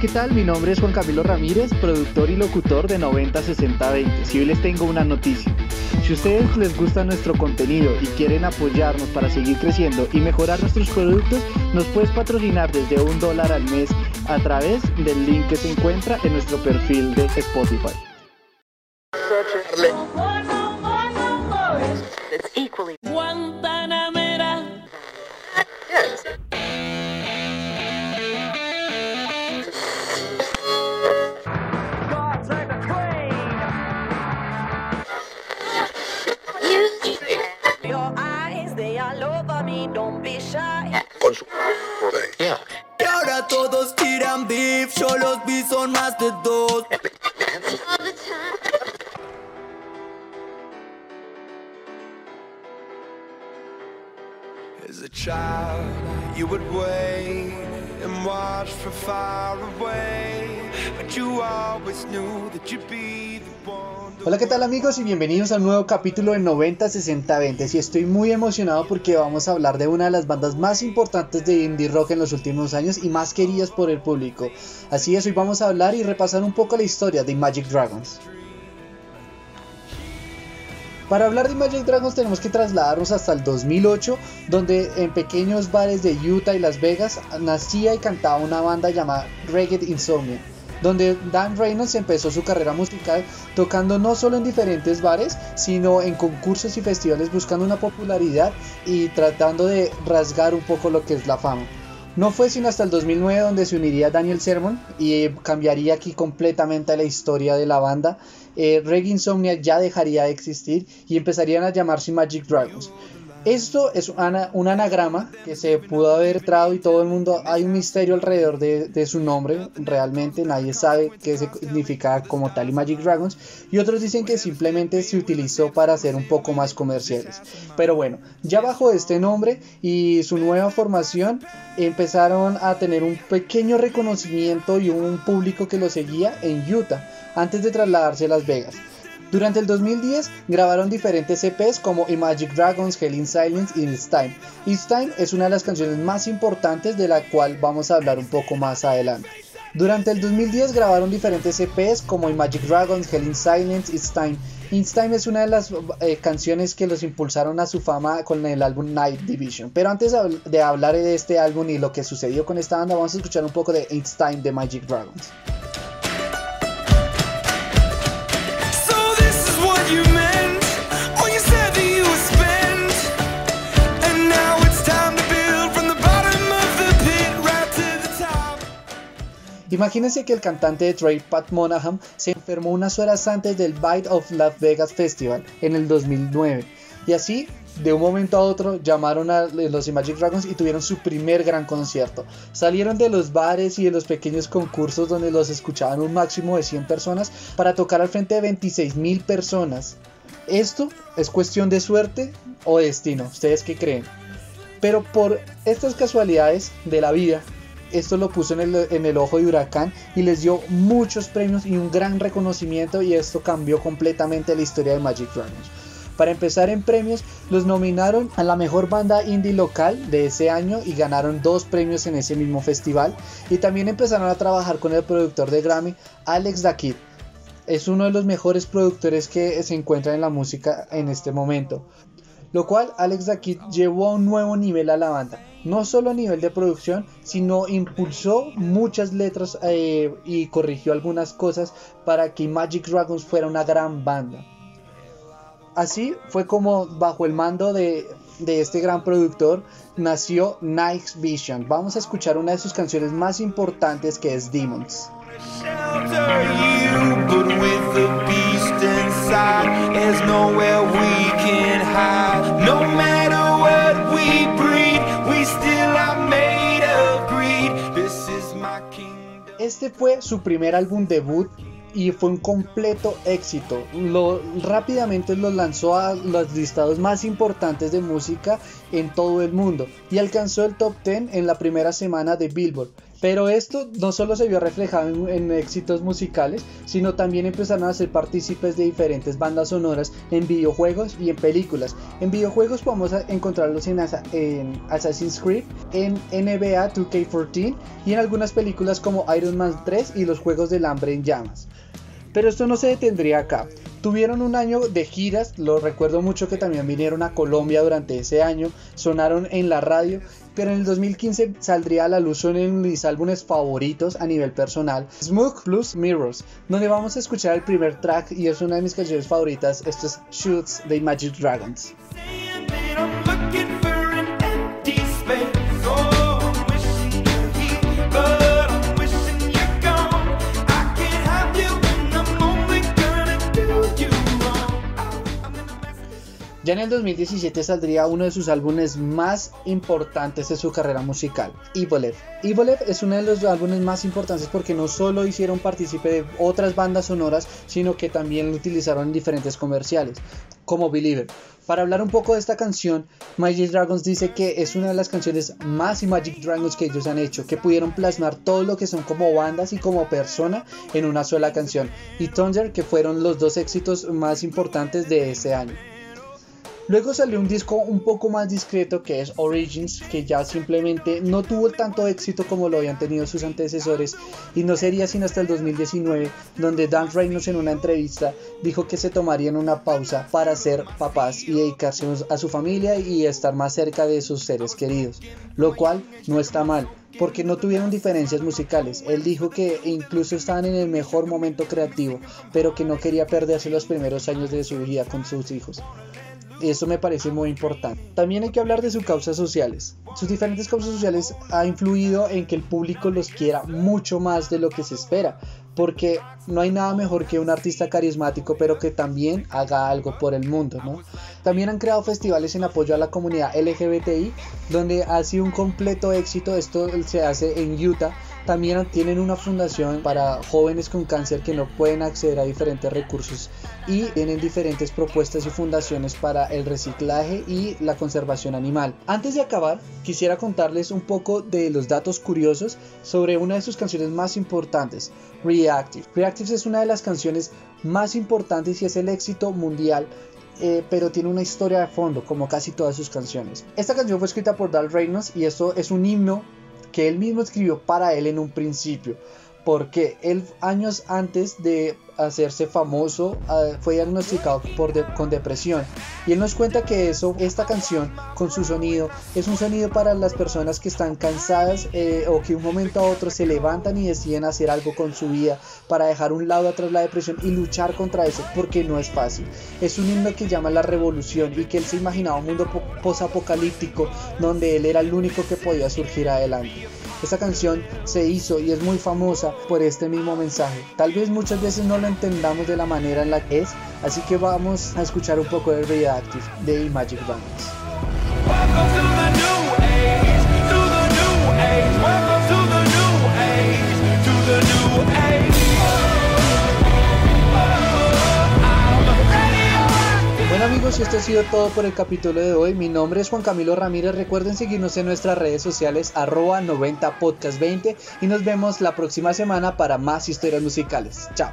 ¿qué tal? Mi nombre es Juan Camilo Ramírez, productor y locutor de 906020. Si hoy les tengo una noticia. Si ustedes les gusta nuestro contenido y quieren apoyarnos para seguir creciendo y mejorar nuestros productos, nos puedes patrocinar desde un dólar al mes a través del link que se encuentra en nuestro perfil de Spotify. As a child, you would wait and watch from far away. But you always knew that you'd be the one. Hola, ¿qué tal amigos? Y bienvenidos a un nuevo capítulo de 90-60-20. Y estoy muy emocionado porque vamos a hablar de una de las bandas más importantes de indie rock en los últimos años y más queridas por el público. Así es, hoy vamos a hablar y repasar un poco la historia de Magic Dragons. Para hablar de Magic Dragons tenemos que trasladarnos hasta el 2008, donde en pequeños bares de Utah y Las Vegas nacía y cantaba una banda llamada Reggae Insomnia, donde Dan Reynolds empezó su carrera musical tocando no solo en diferentes bares, sino en concursos y festivales buscando una popularidad y tratando de rasgar un poco lo que es la fama. No fue sino hasta el 2009 donde se uniría Daniel Sermon y cambiaría aquí completamente la historia de la banda. Eh, Reggae Insomnia ya dejaría de existir y empezarían a llamarse Magic Dragons. Esto es un anagrama que se pudo haber traído y todo el mundo, hay un misterio alrededor de, de, su nombre, realmente nadie sabe qué significa como tal y Magic Dragons y otros dicen que simplemente se utilizó para ser un poco más comerciales. Pero bueno, ya bajo este nombre y su nueva formación empezaron a tener un pequeño reconocimiento y un público que lo seguía en Utah antes de trasladarse a Las Vegas. Durante el 2010 grabaron diferentes EPs como Magic Dragons, Hell in Silence y It's Time. It's Time es una de las canciones más importantes de la cual vamos a hablar un poco más adelante. Durante el 2010 grabaron diferentes EPs como Magic Dragons, Hell in Silence, It's Time. It's Time es una de las eh, canciones que los impulsaron a su fama con el álbum Night Division. Pero antes de hablar de este álbum y lo que sucedió con esta banda, vamos a escuchar un poco de It's Time de Magic Dragons. Imagínense que el cantante de Trey, Pat Monahan, se enfermó unas horas antes del Bite of Las Vegas Festival en el 2009. Y así, de un momento a otro, llamaron a los Magic Dragons y tuvieron su primer gran concierto. Salieron de los bares y de los pequeños concursos donde los escuchaban un máximo de 100 personas para tocar al frente de 26 mil personas. ¿Esto es cuestión de suerte o destino? ¿Ustedes qué creen? Pero por estas casualidades de la vida, esto lo puso en el, ojo de huracán y les dio muchos premios y un gran reconocimiento y esto cambió completamente la historia de Magic Dragons. Para empezar en premios, los nominaron a la mejor banda indie local de ese año y ganaron dos premios en ese mismo festival. Y también empezaron a trabajar con el productor de Grammy, Alex Dakid. Es uno de los mejores productores que se encuentra en la música en este momento. Lo cual Alex Dakid llevó a un nuevo nivel a la banda no solo a nivel de producción, sino impulsó muchas letras eh, y corrigió algunas cosas para que Magic Dragons fuera una gran banda. Así fue como bajo el mando de, de este gran productor nació Night Vision. Vamos a escuchar una de sus canciones más importantes que es Demons. Este fue su primer álbum debut y fue un completo éxito. Lo, rápidamente lo lanzó a los listados más importantes de música en todo el mundo y alcanzó el top 10 en la primera semana de Billboard. Pero esto no solo se vio reflejado en, éxitos musicales, sino también empezaron a ser partícipes de diferentes bandas sonoras en videojuegos y en películas. En videojuegos podemos encontrarlos en, en Assassin's Creed, en NBA 2K14 y en algunas películas como Iron Man 3 y los Juegos del Hambre en Llamas. Pero esto no se detendría acá. Tuvieron un año de giras, lo recuerdo mucho que también vinieron a Colombia durante ese año, sonaron en la radio, pero en el 2015 saldría a la luz uno de mis álbumes favoritos a nivel personal, Smoke Plus Mirrors, donde vamos a escuchar el primer track y es una de mis canciones favoritas, esto es Shoots de Magic Dragons. Ya en el 2017 saldría uno de sus álbumes más importantes de su carrera musical, Evolev. Evolev es uno de los álbumes más importantes porque no solo hicieron partícipe de otras bandas sonoras, sino que también lo utilizaron en diferentes comerciales, como Believer. Para hablar un poco de esta canción, Magic Dragons dice que es una de las canciones más Magic Dragons que ellos han hecho, que pudieron plasmar todo lo que son como bandas y como persona en una sola canción, y Thunder, que fueron los dos éxitos más importantes de ese año. Luego salió un disco un poco más discreto que es Origins, que ya simplemente no tuvo tanto éxito como lo habían tenido sus antecesores y no sería sino hasta el 2019 donde Dan Reynolds en una entrevista dijo que se tomarían una pausa para ser papás y dedicarse a su familia y estar más cerca de sus seres queridos, lo cual no está mal porque no tuvieron diferencias musicales. Él dijo que incluso estaban en el mejor momento creativo, pero que no quería perderse los primeros años de su vida con sus hijos. Eso me parece muy importante. También hay que hablar de sus causas sociales. Sus diferentes causas sociales ha influido en que el público los quiera mucho más de lo que se espera. Porque no hay nada mejor que un artista carismático, pero que también haga algo por el mundo, ¿no? También han creado festivales en apoyo a la comunidad LGBTI, donde ha sido un completo éxito. Esto se hace en Utah también tienen una fundación para jóvenes con cáncer que no pueden acceder a diferentes recursos y tienen diferentes propuestas y fundaciones para el reciclaje y la conservación animal. Antes de acabar, quisiera contarles un poco de los datos curiosos sobre una de sus canciones más importantes, Reactive. Reactive es una de las canciones más importantes y es el éxito mundial eh, pero tiene una historia de fondo, como casi todas sus canciones. Esta canción fue escrita por Dal Reynolds y esto es un himno que él mismo escribió para él en un principio, porque él años antes de hacerse famoso ah, fue diagnosticado por con depresión. Y él nos cuenta que eso esta canción con su sonido es un sonido para las personas que están cansadas eh, o que un momento a otro se levantan y deciden hacer algo con su vida para dejar un lado atrás la depresión y luchar contra eso porque no es fácil. Es un himno que llama la revolución y que él se imaginaba un mundo posapocalíptico donde él era el único que podía surgir adelante esta canción se hizo y es muy famosa por este mismo mensaje. Tal vez muchas veces no lo entendamos de la manera en la que es, así que vamos a escuchar un poco de Reactive de Magic Bands. esto ha sido todo por el capítulo de hoy. Mi nombre es Juan Camilo Ramírez. Recuerden seguirnos en nuestras redes sociales arroba 90podcast20 y nos vemos la próxima semana para más historias musicales. Chao.